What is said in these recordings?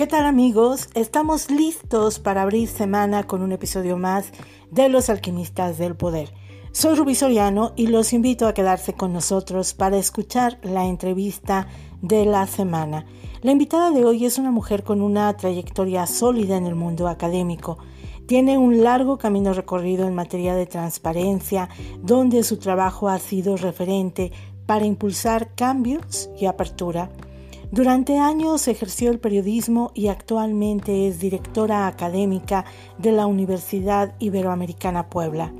¿Qué tal amigos? Estamos listos para abrir semana con un episodio más de Los Alquimistas del Poder. Soy Rubí Soriano y los invito a quedarse con nosotros para escuchar la entrevista de la semana. La invitada de hoy es una mujer con una trayectoria sólida en el mundo académico. Tiene un largo camino recorrido en materia de transparencia, donde su trabajo ha sido referente para impulsar cambios y apertura. Durante años ejerció el periodismo y actualmente es directora académica de la Universidad Iberoamericana Puebla.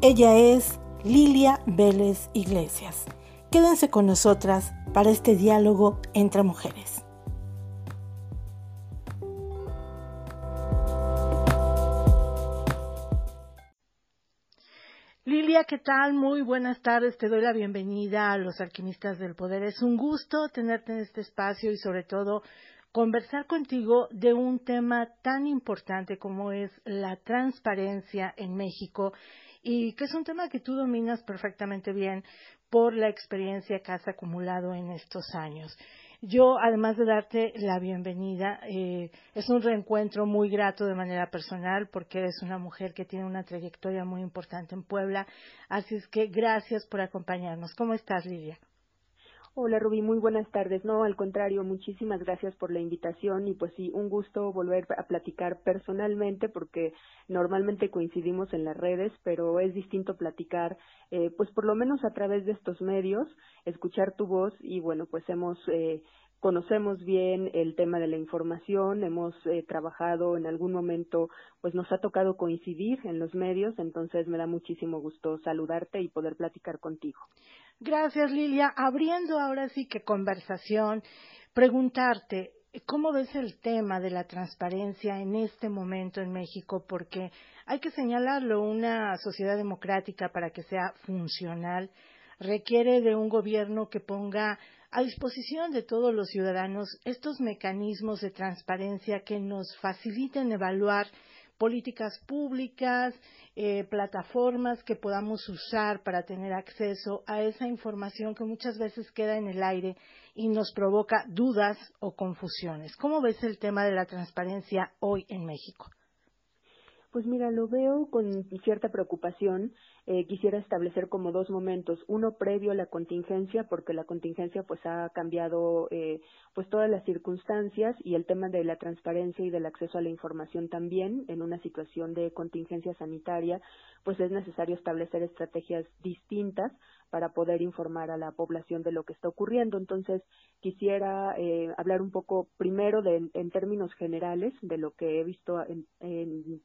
Ella es Lilia Vélez Iglesias. Quédense con nosotras para este diálogo entre mujeres. Lilia, ¿qué tal? Muy buenas tardes. Te doy la bienvenida a los alquimistas del poder. Es un gusto tenerte en este espacio y sobre todo conversar contigo de un tema tan importante como es la transparencia en México y que es un tema que tú dominas perfectamente bien por la experiencia que has acumulado en estos años. Yo, además de darte la bienvenida, eh, es un reencuentro muy grato de manera personal porque eres una mujer que tiene una trayectoria muy importante en Puebla. Así es que gracias por acompañarnos. ¿Cómo estás, Lidia? Hola Rubí, muy buenas tardes. No, al contrario, muchísimas gracias por la invitación y pues sí, un gusto volver a platicar personalmente porque normalmente coincidimos en las redes, pero es distinto platicar, eh, pues por lo menos a través de estos medios, escuchar tu voz y bueno, pues hemos eh, conocemos bien el tema de la información, hemos eh, trabajado en algún momento, pues nos ha tocado coincidir en los medios, entonces me da muchísimo gusto saludarte y poder platicar contigo. Gracias, Lilia. Abriendo ahora sí que conversación, preguntarte, ¿cómo ves el tema de la transparencia en este momento en México? Porque hay que señalarlo, una sociedad democrática para que sea funcional requiere de un gobierno que ponga a disposición de todos los ciudadanos estos mecanismos de transparencia que nos faciliten evaluar políticas públicas, eh, plataformas que podamos usar para tener acceso a esa información que muchas veces queda en el aire y nos provoca dudas o confusiones. ¿Cómo ves el tema de la transparencia hoy en México? Pues mira, lo veo con cierta preocupación. Eh, quisiera establecer como dos momentos. Uno previo a la contingencia, porque la contingencia pues ha cambiado eh, pues todas las circunstancias y el tema de la transparencia y del acceso a la información también en una situación de contingencia sanitaria, pues es necesario establecer estrategias distintas para poder informar a la población de lo que está ocurriendo. Entonces, quisiera eh, hablar un poco primero de, en términos generales de lo que he visto en,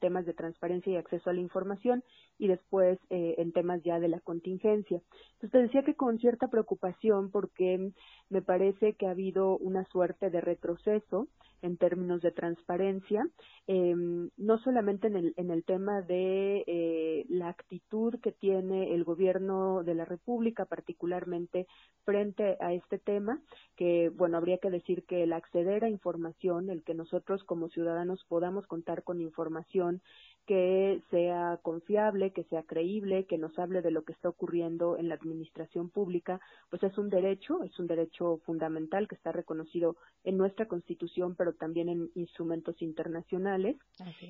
temas de transparencia y acceso a la información y después eh, en temas ya de la contingencia. Entonces, te decía que con cierta preocupación porque me parece que ha habido una suerte de retroceso en términos de transparencia, eh, no solamente en el, en el tema de eh, la actitud que tiene el gobierno de la República, particularmente frente a este tema, que, bueno, habría que decir que el acceder a información, el que nosotros como ciudadanos podamos contar con información que sea confiable, que sea creíble, que nos hable de lo que está ocurriendo en la administración pública, pues es un derecho, es un derecho fundamental que está reconocido en nuestra Constitución, pero también en instrumentos internacionales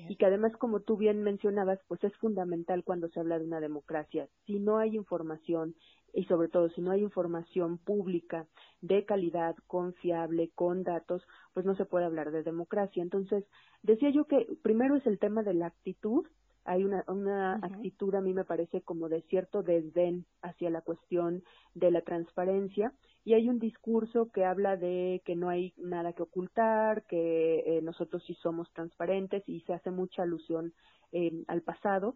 y que además, como tú bien mencionabas, pues es fundamental cuando se habla de una democracia. Si no hay información y sobre todo si no hay información pública de calidad, confiable, con datos, pues no se puede hablar de democracia. Entonces, decía yo que primero es el tema de la actitud, hay una, una actitud a mí me parece como de cierto desdén hacia la cuestión de la transparencia. Y hay un discurso que habla de que no hay nada que ocultar, que eh, nosotros sí somos transparentes y se hace mucha alusión eh, al pasado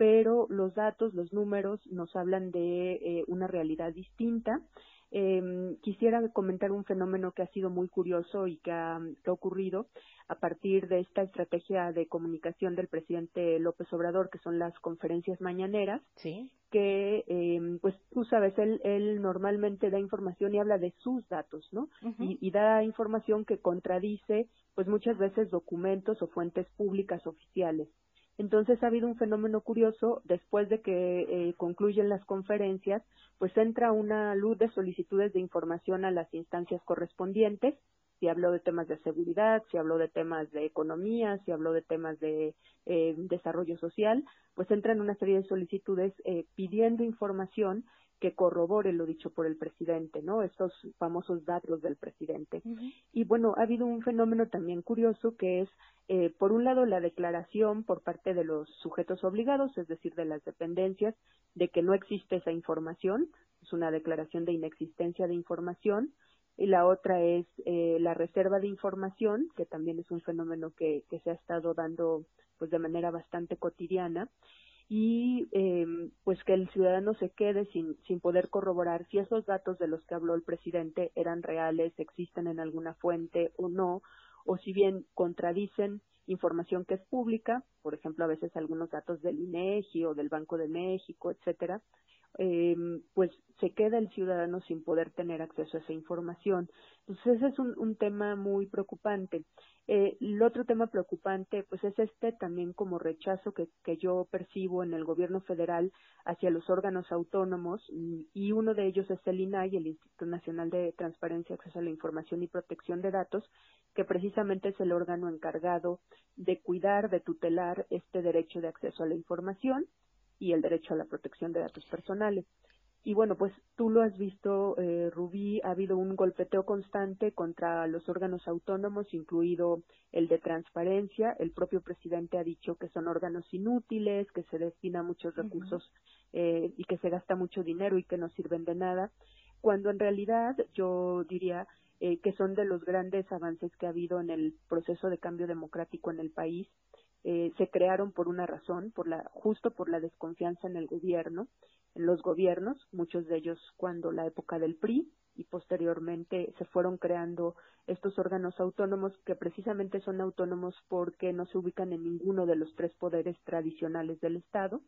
pero los datos, los números nos hablan de eh, una realidad distinta. Eh, quisiera comentar un fenómeno que ha sido muy curioso y que ha, ocurrido a partir de esta estrategia de comunicación del presidente López Obrador, que son las conferencias mañaneras, ¿Sí? que, eh, pues tú sabes, él, él normalmente da información y habla de sus datos, ¿no? y, y da información que contradice, pues muchas veces documentos o fuentes públicas oficiales. Entonces ha habido un fenómeno curioso, después de que eh, concluyen las conferencias, pues entra una luz de solicitudes de información a las instancias correspondientes. Si habló de temas de seguridad, si habló de temas de economía, si habló de temas de eh, desarrollo social, pues entran una serie de solicitudes eh, pidiendo información que corrobore lo dicho por el presidente, ¿no? Estos famosos datos del presidente. Y bueno, ha habido un fenómeno también curioso que es, eh, por un lado, la declaración por parte de los sujetos obligados, es decir, de las dependencias, de que no existe esa información, es una declaración de inexistencia de información, y la otra es eh, la reserva de información, que también es un fenómeno que, que se ha estado dando pues de manera bastante cotidiana, y eh, pues que el ciudadano se quede sin, sin poder corroborar si esos datos de los que habló el presidente eran reales, existen en alguna fuente o no, o si bien contradicen información que es pública, por ejemplo, a veces algunos datos del INEGI o del Banco de México, etcétera, eh, pues se queda el ciudadano sin poder tener acceso a esa información. Entonces ese es un, un tema muy preocupante. Eh, el otro tema preocupante, pues es este también como rechazo que, que yo percibo en el gobierno federal hacia los órganos autónomos y uno de ellos es el INAI, el Instituto Nacional de Transparencia, Acceso a la Información y Protección de Datos, que precisamente es el órgano encargado de cuidar, de tutelar este derecho de acceso a la información y el derecho a la protección de datos personales. Y bueno, pues tú lo has visto, eh, Rubí, ha habido un golpeteo constante contra los órganos autónomos, incluido el de transparencia. El propio presidente ha dicho que son órganos inútiles, que se destina muchos recursos eh, y que se gasta mucho dinero y que no sirven de nada, cuando en realidad yo diría eh, que son de los grandes avances que ha habido en el proceso de cambio democrático en el país. Eh, se crearon por una razón, por la, justo por la desconfianza en el gobierno en los gobiernos, muchos de ellos cuando la época del PRI y posteriormente se fueron creando estos órganos autónomos que precisamente son autónomos porque no se ubican en ninguno de los tres poderes tradicionales del Estado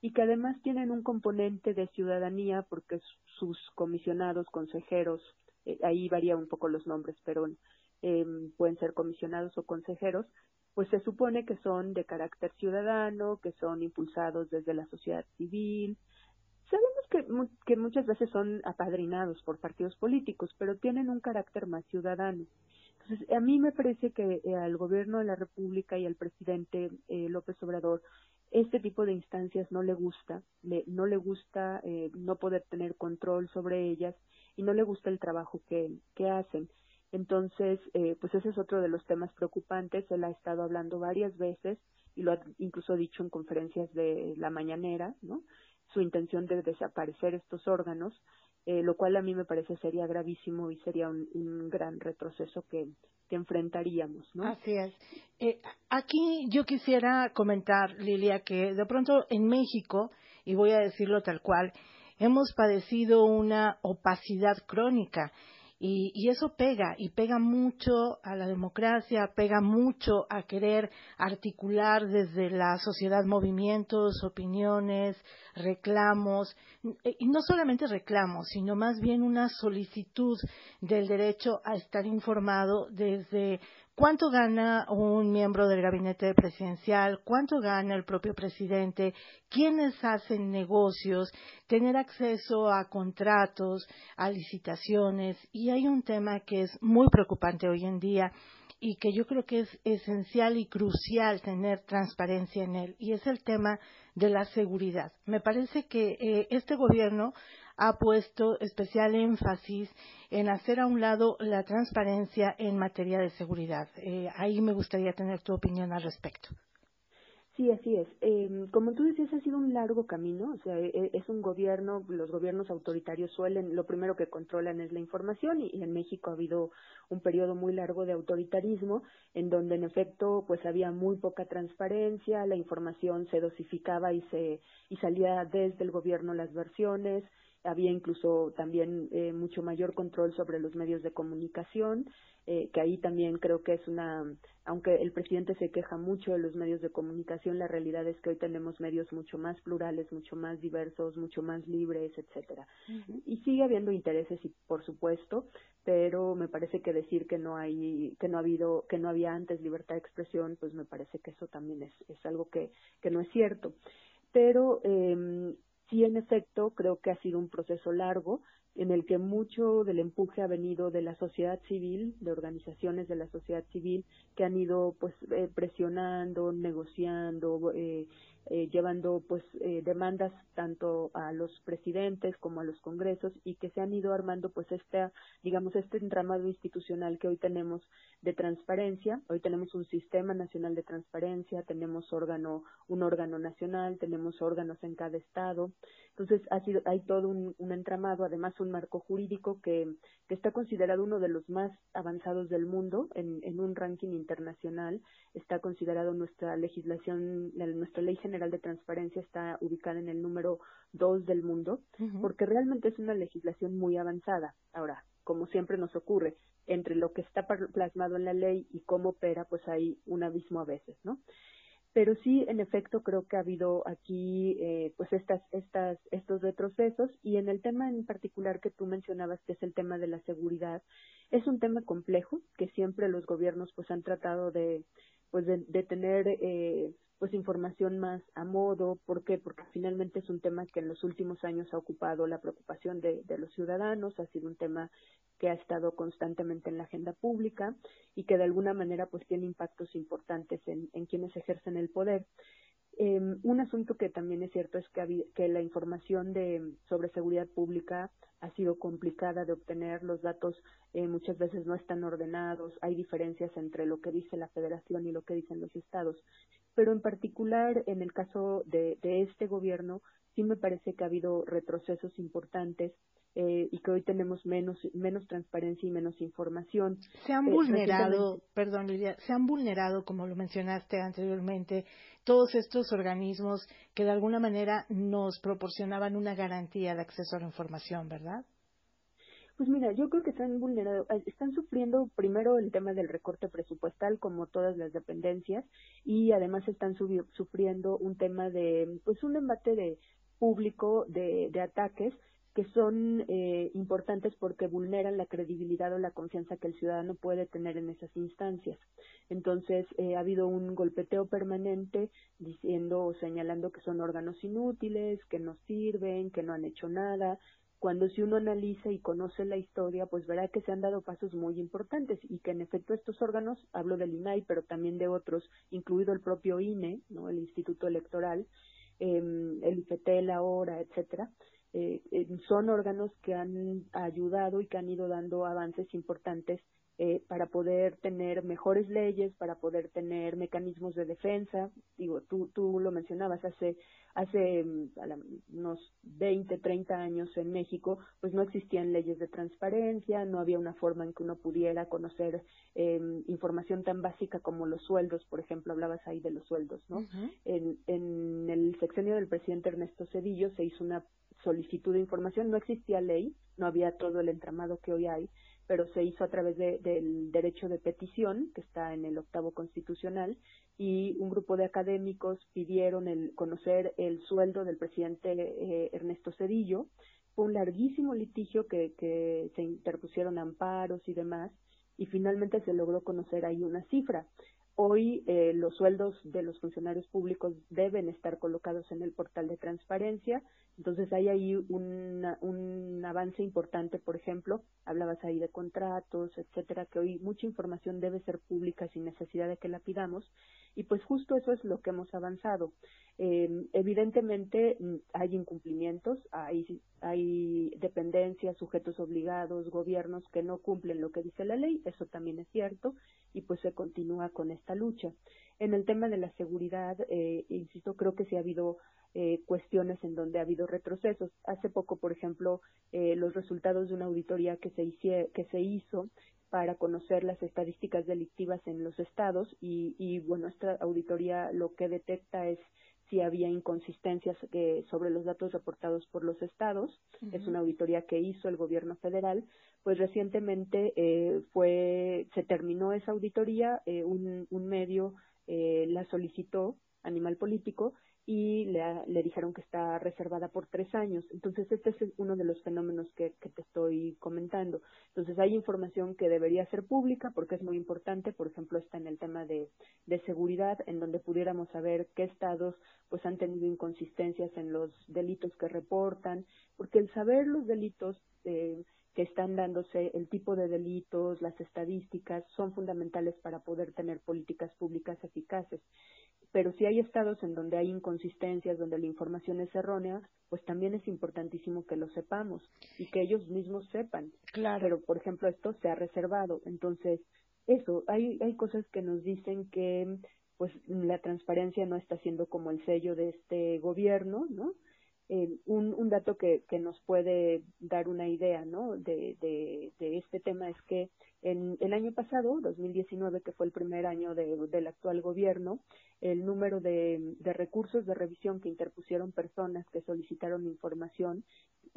y que además tienen un componente de ciudadanía porque sus comisionados, consejeros, eh, ahí varía un poco los nombres, pero eh, pueden ser comisionados o consejeros, pues se supone que son de carácter ciudadano, que son impulsados desde la sociedad civil, Sabemos que, muchas veces son apadrinados por partidos políticos, pero tienen un carácter más ciudadano. Entonces, a mí me parece que eh, al gobierno de la República y al presidente eh, López Obrador este tipo de instancias no le gusta, le, no le gusta eh, no poder tener control sobre ellas y no le gusta el trabajo que hacen. Entonces, eh, pues ese es otro de los temas preocupantes. Él ha estado hablando varias veces y lo ha incluso dicho en conferencias de la mañanera, ¿no? su intención de desaparecer estos órganos, eh, lo cual a mí me parece sería gravísimo y sería un, gran retroceso que, que, enfrentaríamos. ¿no? Así es. Eh, aquí yo quisiera comentar, Lilia, que de pronto en México, y voy a decirlo tal cual, hemos padecido una opacidad crónica y, eso pega, y pega mucho a la democracia, pega mucho a querer articular desde la sociedad movimientos, opiniones, reclamos, y no solamente reclamos, sino más bien una solicitud del derecho a estar informado desde cuánto gana un miembro del gabinete presidencial, cuánto gana el propio presidente, quiénes hacen negocios, tener acceso a contratos, a licitaciones. Y hay un tema que es muy preocupante hoy en día y que yo creo que es esencial y crucial tener transparencia en él, y es el tema de la seguridad. Me parece que eh, este gobierno ha puesto especial énfasis en hacer a un lado la transparencia en materia de seguridad. Eh, ahí me gustaría tener tu opinión al respecto. Sí, así es. Eh, como tú decías, ha sido un largo camino. O sea, e, e, es un gobierno, los gobiernos autoritarios suelen, lo primero que controlan es la información y, y, en México ha habido un periodo muy largo de autoritarismo en donde en efecto pues había muy poca transparencia, la información se dosificaba y se y salía desde el gobierno las versiones, había incluso también eh, mucho mayor control sobre los medios de comunicación, eh, que ahí también creo que es una, aunque el presidente se queja mucho de los medios de comunicación, la realidad es que hoy tenemos medios mucho más plurales, mucho más diversos, mucho más libres, etcétera. Y sigue habiendo intereses, y por supuesto, pero me parece que decir que no hay, que no ha habido, que no había antes libertad de expresión, pues me parece que eso también es, es algo que, que no es cierto. Pero eh, sí, en efecto, creo que ha sido un proceso largo en el que mucho del empuje ha venido de la sociedad civil, de organizaciones de la sociedad civil que han ido pues eh, presionando, negociando, eh, eh, llevando pues eh, demandas tanto a los presidentes como a los congresos y que se han ido armando pues este digamos este entramado institucional que hoy tenemos de transparencia. Hoy tenemos un sistema nacional de transparencia tenemos órgano un órgano nacional tenemos órganos en cada estado. Entonces ha sido hay todo un, un entramado además un marco jurídico que, que está considerado uno de los más avanzados del mundo en, en un ranking internacional. Está considerado nuestra legislación nuestra ley general General de Transparencia está ubicada en el número dos del mundo, porque realmente es una legislación muy avanzada. Ahora, como siempre nos ocurre, entre lo que está plasmado en la ley y cómo opera, pues hay un abismo a veces, ¿no? Pero sí, en efecto, creo que ha habido aquí, eh, pues estas, estas, estos retrocesos y en el tema en particular que tú mencionabas, que es el tema de la seguridad, es un tema complejo que siempre los gobiernos pues han tratado de, pues de, de tener eh, pues información más a modo. ¿Por qué? Porque finalmente es un tema que en los últimos años ha ocupado la preocupación de, de, los ciudadanos, ha sido un tema que ha estado constantemente en la agenda pública y que de alguna manera pues tiene impactos importantes en, en quienes ejercen el poder. Eh, un asunto que también es cierto es que, que la información de, sobre seguridad pública ha sido complicada de obtener, los datos eh, muchas veces no están ordenados, hay diferencias entre lo que dice la federación y lo que dicen los estados. Pero en particular en el caso de, de este gobierno sí me parece que ha habido retrocesos importantes eh, y que hoy tenemos menos menos transparencia y menos información. Se han eh, vulnerado, perdón Lidia, se han vulnerado, como lo mencionaste anteriormente, todos estos organismos que de alguna manera nos proporcionaban una garantía de acceso a la información, ¿verdad? Pues mira, yo creo que están vulnerados, eh, están sufriendo primero el tema del recorte presupuestal como todas las dependencias y además están sufriendo un tema de, pues un embate de público de, ataques que son eh, importantes porque vulneran la credibilidad o la confianza que el ciudadano puede tener en esas instancias. Entonces, eh, ha habido un golpeteo permanente diciendo o señalando que son órganos inútiles, que no sirven, que no han hecho nada, cuando si uno analiza y conoce la historia, pues verá que se han dado pasos muy importantes y que en efecto estos órganos, hablo del INAI, pero también de otros, incluido el propio INE, ¿no? el Instituto Electoral, el IFETEL ahora, etcétera, eh, eh, son órganos que han ayudado y que han ido dando avances importantes eh, para poder tener mejores leyes, para poder tener mecanismos de defensa. Digo, tú, tú lo mencionabas hace, hace mm, unos 20, 30 años en México, pues no existían leyes de transparencia, no había una forma en que uno pudiera conocer eh, información tan básica como los sueldos, por ejemplo, hablabas ahí de los sueldos, ¿no? en, en el sexenio del presidente Ernesto Cedillo se hizo una solicitud de información, no existía ley, no había todo el entramado que hoy hay, pero se hizo a través de, del derecho de petición, que está en el octavo constitucional, y un grupo de académicos pidieron el, conocer el sueldo del presidente eh, Ernesto Cedillo. Fue un larguísimo litigio que, que se interpusieron amparos y demás, y finalmente se logró conocer ahí una cifra. Hoy eh, los sueldos de los funcionarios públicos deben estar colocados en el portal de transparencia, entonces hay ahí un, avance importante, por ejemplo, hablabas ahí de contratos, etcétera, que hoy mucha información debe ser pública sin necesidad de que la pidamos, y pues justo eso es lo que hemos avanzado. Eh, evidentemente mm, hay incumplimientos, hay, hay dependencias, sujetos obligados, gobiernos que no cumplen lo que dice la ley, eso también es cierto, y pues se continúa con esta lucha. En el tema de la seguridad, eh, insisto, creo que sí ha habido eh, cuestiones en donde ha habido retrocesos. Hace poco, por ejemplo, eh, los resultados de una auditoría que se, que se hizo para conocer las estadísticas delictivas en los estados y, y bueno, esta auditoría lo que detecta es si había inconsistencias eh, sobre los datos reportados por los estados. Es una auditoría que hizo el gobierno federal. Pues recientemente eh, fue se terminó esa auditoría, eh, un, medio eh, la solicitó, Animal Político, y le, le, dijeron que está reservada por tres años. Entonces, este es uno de los fenómenos que, que, te estoy comentando. Entonces, hay información que debería ser pública porque es muy importante. Por ejemplo, está en el tema de, de seguridad, en donde pudiéramos saber qué estados pues han tenido inconsistencias en los delitos que reportan, porque el saber los delitos eh, que están dándose, el tipo de delitos, las estadísticas, son fundamentales para poder tener políticas públicas eficaces. Pero si hay estados en donde hay inconsistencias, donde la información es errónea, pues también es importantísimo que lo sepamos y que ellos mismos sepan. Claro. Pero, por ejemplo, esto se ha reservado. Entonces, eso, hay, hay cosas que nos dicen que pues la transparencia no está siendo como el sello de este gobierno, ¿no? Eh, un, un, dato que, que, nos puede dar una idea ¿no? de, de, de, este tema es que en el año pasado, 2019, que fue el primer año de, del actual gobierno, el número de, de recursos de revisión que interpusieron personas que solicitaron información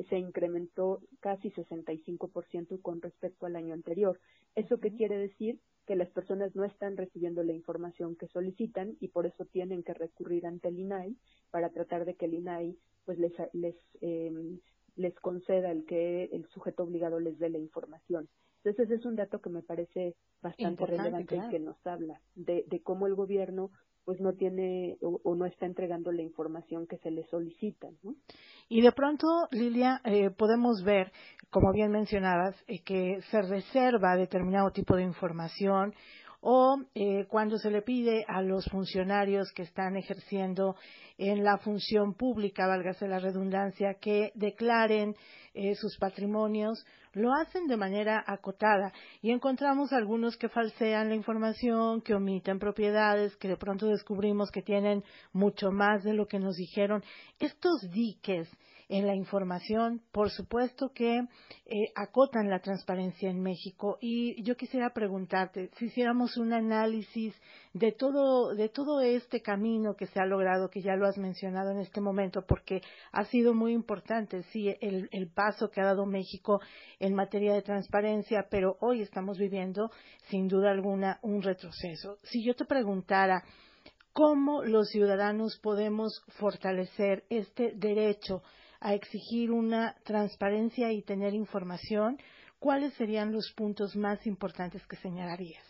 se incrementó casi 65% con respecto al año anterior. ¿Eso qué quiere decir? Que las personas no están recibiendo la información que solicitan y por eso tienen que recurrir ante el INAI para tratar de que el INAI pues les les eh, les conceda el que el sujeto obligado les dé la información. Entonces ese es un dato que me parece bastante relevante y que nos habla de, de cómo el gobierno pues no tiene o, no está entregando la información que se le solicita. ¿no? Y de pronto, Lilia, eh, podemos ver, como bien mencionabas, eh, que se reserva determinado tipo de información o eh, cuando se le pide a los funcionarios que están ejerciendo en la función pública, válgase la redundancia, que declaren eh, sus patrimonios, lo hacen de manera acotada y encontramos algunos que falsean la información, que omiten propiedades, que de pronto descubrimos que tienen mucho más de lo que nos dijeron. Estos diques en la información, por supuesto que eh, acotan la transparencia en México y yo quisiera preguntarte si hiciéramos un análisis de todo de todo este camino que se ha logrado, que ya lo has mencionado en este momento, porque ha sido muy importante, sí, el, el paso que ha dado México en materia de transparencia, pero hoy estamos viviendo, sin duda alguna, un retroceso. Si yo te preguntara cómo los ciudadanos podemos fortalecer este derecho a exigir una transparencia y tener información, ¿cuáles serían los puntos más importantes que señalarías?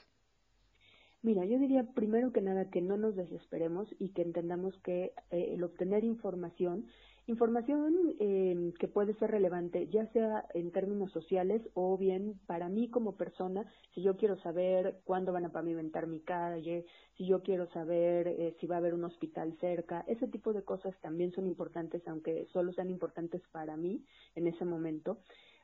Mira, yo diría primero que nada que no nos desesperemos y que entendamos que eh, el obtener información, información eh, que puede ser relevante, ya sea en términos sociales o bien para mí como persona, si yo quiero saber cuándo van a pavimentar mi calle, si yo quiero saber eh, si va a haber un hospital cerca, ese tipo de cosas también son importantes, aunque solo sean importantes para mí en ese momento.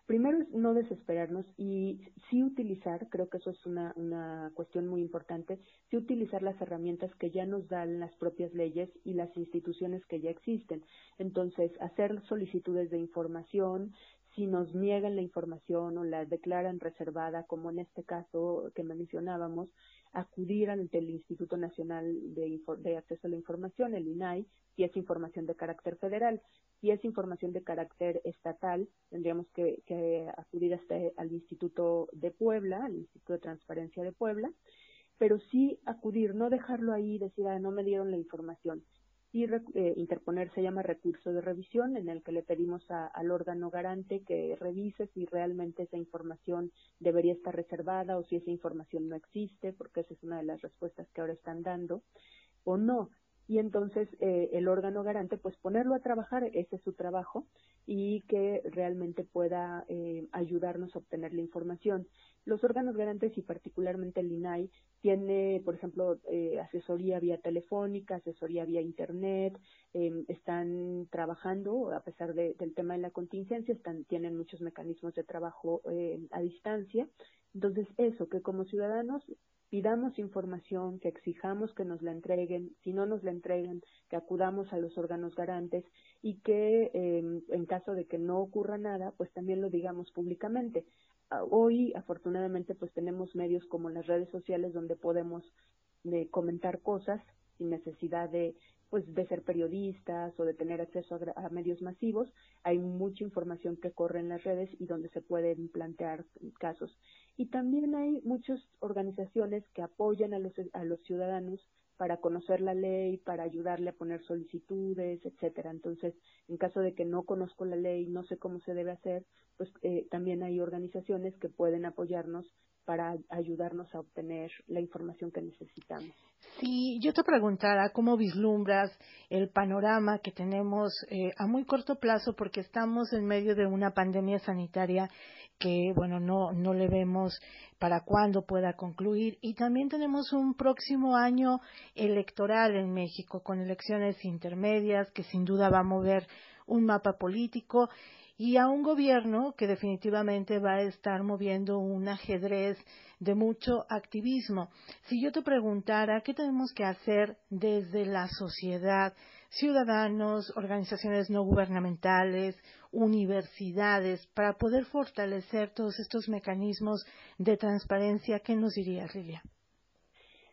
Primero es no desesperarnos y sí utilizar, creo que eso es una, una cuestión muy importante, sí utilizar las herramientas que ya nos dan las propias leyes y las instituciones que ya existen. Entonces, hacer solicitudes de información, si nos niegan la información o la declaran reservada, como en este caso que mencionábamos, acudir ante el Instituto Nacional de, de, Acceso a la Información, el INAI, si es información de carácter federal. Si es información de carácter estatal, tendríamos que, que acudir hasta al Instituto de Puebla, al Instituto de Transparencia de Puebla, pero sí acudir, no dejarlo ahí y decir, ah, no me dieron la información y eh, interponer se llama recurso de revisión en el que le pedimos al órgano garante que revise si realmente esa información debería estar reservada o si esa información no existe, porque esa es una de las respuestas que ahora están dando, o no y entonces eh, el órgano garante pues ponerlo a trabajar, ese es su trabajo, y que realmente pueda eh, ayudarnos a obtener la información. Los órganos garantes y particularmente el INAI tiene, por ejemplo, eh, asesoría vía telefónica, asesoría vía internet, em, están trabajando a pesar de, del tema de la contingencia, están, tienen muchos mecanismos de trabajo a distancia. Entonces, eso, que como ciudadanos pidamos información, que exijamos que nos la entreguen, si no nos la entregan, que acudamos a los órganos garantes y que em, en caso de que no ocurra nada, pues también lo digamos públicamente. Ah, hoy, afortunadamente, pues tenemos medios como las redes sociales donde podemos eh, comentar cosas sin necesidad de pues de ser periodistas o de tener acceso a, medios masivos, hay mucha información que corre en las redes y donde se pueden plantear casos. Y también hay muchas organizaciones que apoyan a los, a los ciudadanos para conocer la ley, para ayudarle a poner solicitudes, etcétera. Entonces, en caso de que no conozco la ley, no sé cómo se debe hacer, pues eh, también hay organizaciones que pueden apoyarnos para ayudarnos a obtener la información que necesitamos. Si yo te preguntara cómo vislumbras el panorama que tenemos eh, a muy corto plazo, porque estamos en medio de una pandemia sanitaria que, bueno, no, no le vemos para cuándo pueda concluir. Y también tenemos un próximo año electoral en México con elecciones intermedias que sin duda va a mover un mapa político y a un gobierno que definitivamente va a estar moviendo un ajedrez de mucho activismo. Si yo te preguntara qué tenemos que hacer desde la sociedad, ciudadanos, organizaciones no gubernamentales, universidades, para poder fortalecer todos estos mecanismos de transparencia, ¿qué nos dirías, Lilia?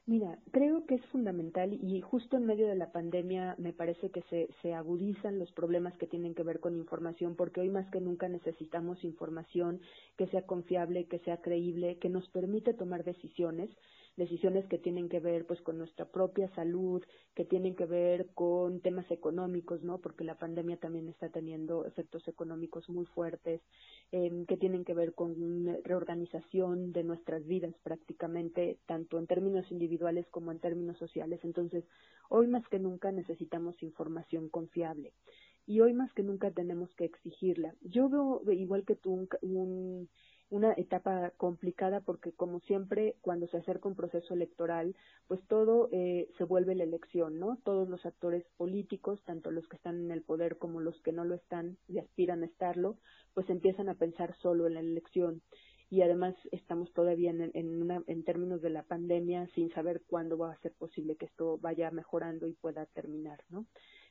Mira, creo que es fundamental y justo en medio de la pandemia me parece que se, se agudizan los problemas que tienen que ver con información porque hoy más que nunca necesitamos información que sea confiable, que sea creíble, que nos permite tomar decisiones decisiones que tienen que ver pues con nuestra propia salud, que tienen que ver con temas económicos, ¿no? Porque la pandemia también está teniendo efectos económicos muy fuertes, eh, que tienen que ver con reorganización de nuestras vidas prácticamente, tanto en términos individuales como en términos sociales. Entonces, hoy más que nunca necesitamos información confiable y hoy más que nunca tenemos que exigirla. Yo veo, igual que tú, un una etapa complicada porque como siempre cuando se acerca un proceso electoral pues todo eh, se vuelve la elección no todos los actores políticos tanto los que están en el poder como los que no lo están y aspiran a estarlo pues empiezan a pensar solo en la elección. Y además estamos todavía en, en, una, en términos de la pandemia sin saber cuándo va a ser posible que esto vaya mejorando y pueda terminar no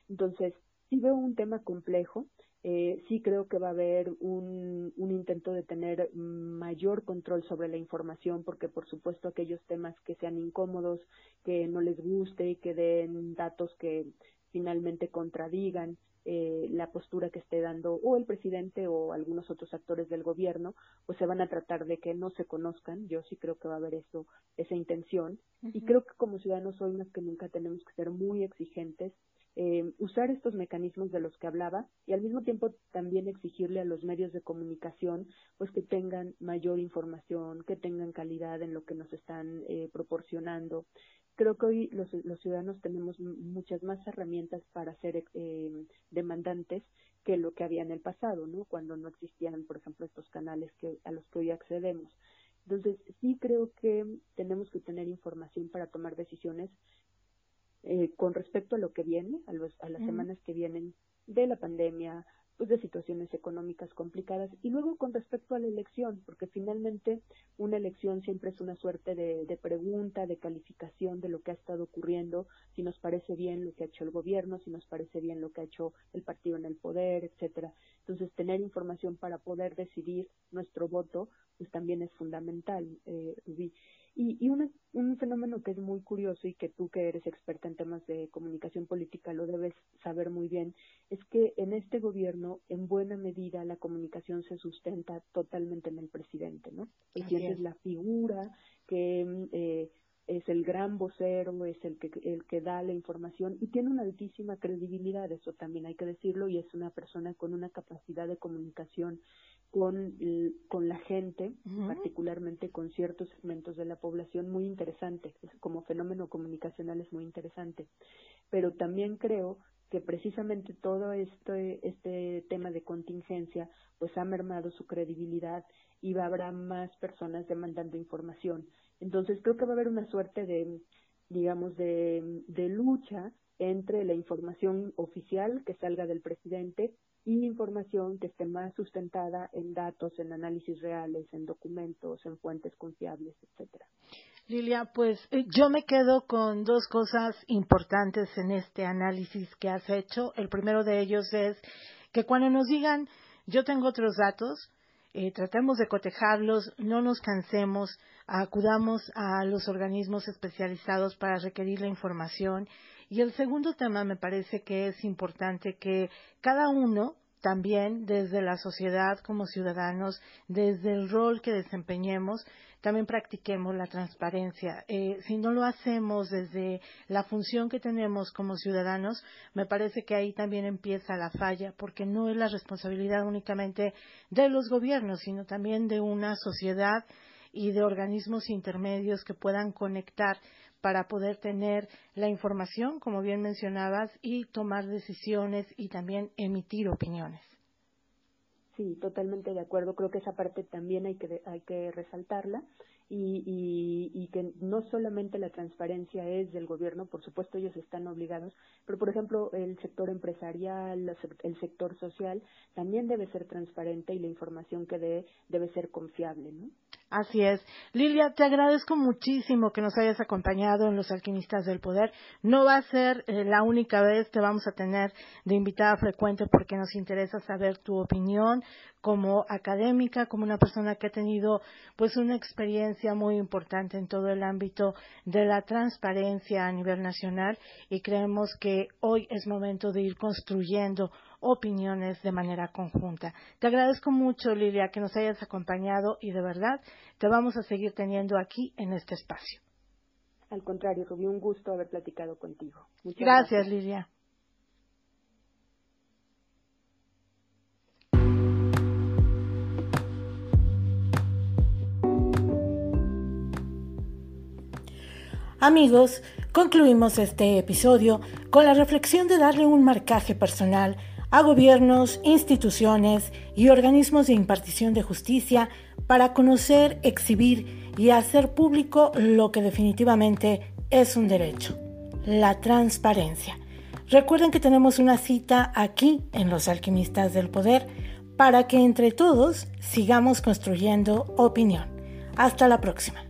entonces sí veo un tema complejo eh, sí creo que va a haber un, un intento de tener mayor control sobre la información, porque por supuesto aquellos temas que sean incómodos, que no les guste, que den datos que finalmente contradigan eh, la postura que esté dando o el presidente o algunos otros actores del gobierno, pues se van a tratar de que no se conozcan. Yo sí creo que va a haber eso, esa intención. Y creo que como ciudadanos hoy más que nunca tenemos que ser muy exigentes eh, usar estos mecanismos de los que hablaba y al mismo tiempo también exigirle a los medios de comunicación pues que tengan mayor información, que tengan calidad en lo que nos están eh, proporcionando. Creo que hoy los, los, ciudadanos tenemos muchas más herramientas para ser eh, demandantes que lo que había en el pasado, ¿no? Cuando no existían, por ejemplo, estos canales que, a los que hoy accedemos. Entonces, sí creo que tenemos que tener información para tomar decisiones eh, con respecto a lo que viene, a, los, a las semanas que vienen de la pandemia, pues de situaciones económicas complicadas y luego con respecto a la elección, porque finalmente una elección siempre es una suerte de, de, pregunta, de calificación de lo que ha estado ocurriendo, si nos parece bien lo que ha hecho el gobierno, si nos parece bien lo que ha hecho el partido en el poder, etcétera. Entonces, tener información para poder decidir nuestro voto, pues también es fundamental, eh, Rubí. Y, y un fenómeno que es muy curioso y que tú que eres experta en temas de comunicación política lo debes saber muy bien, es que en este gobierno en buena medida la comunicación se sustenta totalmente en el presidente, ¿no? El presidente es. la figura que eh, es el gran vocero, es el que, el que da la información y tiene una altísima credibilidad, eso también hay que decirlo, y es una persona con una capacidad de comunicación con, con la gente, particularmente con ciertos segmentos de la población, muy interesante. Como fenómeno comunicacional es muy interesante. Pero también creo que precisamente todo este, este tema de contingencia pues ha mermado su credibilidad y habrá más personas demandando información. Entonces creo que va a haber una suerte de, digamos, de, lucha entre la información oficial que salga del presidente y información que esté más sustentada en datos, en análisis reales, en documentos, en fuentes confiables, etcétera. Lilia, pues eh, yo me quedo con dos cosas importantes en este análisis que has hecho. El primero de ellos es que cuando nos digan, yo tengo otros datos, eh, tratemos de cotejarlos, no nos cansemos, acudamos a los organismos especializados para requerir la información. Y el segundo tema me parece que es importante que cada uno también desde la sociedad como ciudadanos, desde el rol que desempeñemos, también practiquemos la transparencia. Eh, si no lo hacemos desde la función que tenemos como ciudadanos, me parece que ahí también empieza la falla, porque no es la responsabilidad únicamente de los gobiernos, sino también de una sociedad y de organismos intermedios que puedan conectar para poder tener la información, como bien mencionabas, y tomar decisiones y también emitir opiniones. Sí, totalmente de acuerdo. Creo que esa parte también hay que, hay que resaltarla y, y, y, que no solamente la transparencia es del gobierno, por supuesto ellos están obligados, pero por ejemplo el sector empresarial, el sector social también debe ser transparente y la información que dé debe ser confiable, ¿no? Así es. Lilia, te agradezco muchísimo que nos hayas acompañado en Los Alquimistas del Poder. No va a ser eh, la única vez que vamos a tener de invitada frecuente porque nos interesa saber tu opinión como académica, como una persona que ha tenido pues una experiencia muy importante en todo el ámbito de la transparencia a nivel nacional y creemos que hoy es momento de ir construyendo opiniones de manera conjunta. Te agradezco mucho, Lilia, que nos hayas acompañado y de verdad te vamos a seguir teniendo aquí en este espacio. Al contrario, Rubí, un gusto haber platicado contigo. Muchas gracias, gracias. Lilia. Amigos, concluimos este episodio con la reflexión de darle un marcaje personal a gobiernos, instituciones y organismos de impartición de justicia para conocer, exhibir y hacer público lo que definitivamente es un derecho, la transparencia. Recuerden que tenemos una cita aquí en Los Alquimistas del Poder para que entre todos sigamos construyendo opinión. Hasta la próxima.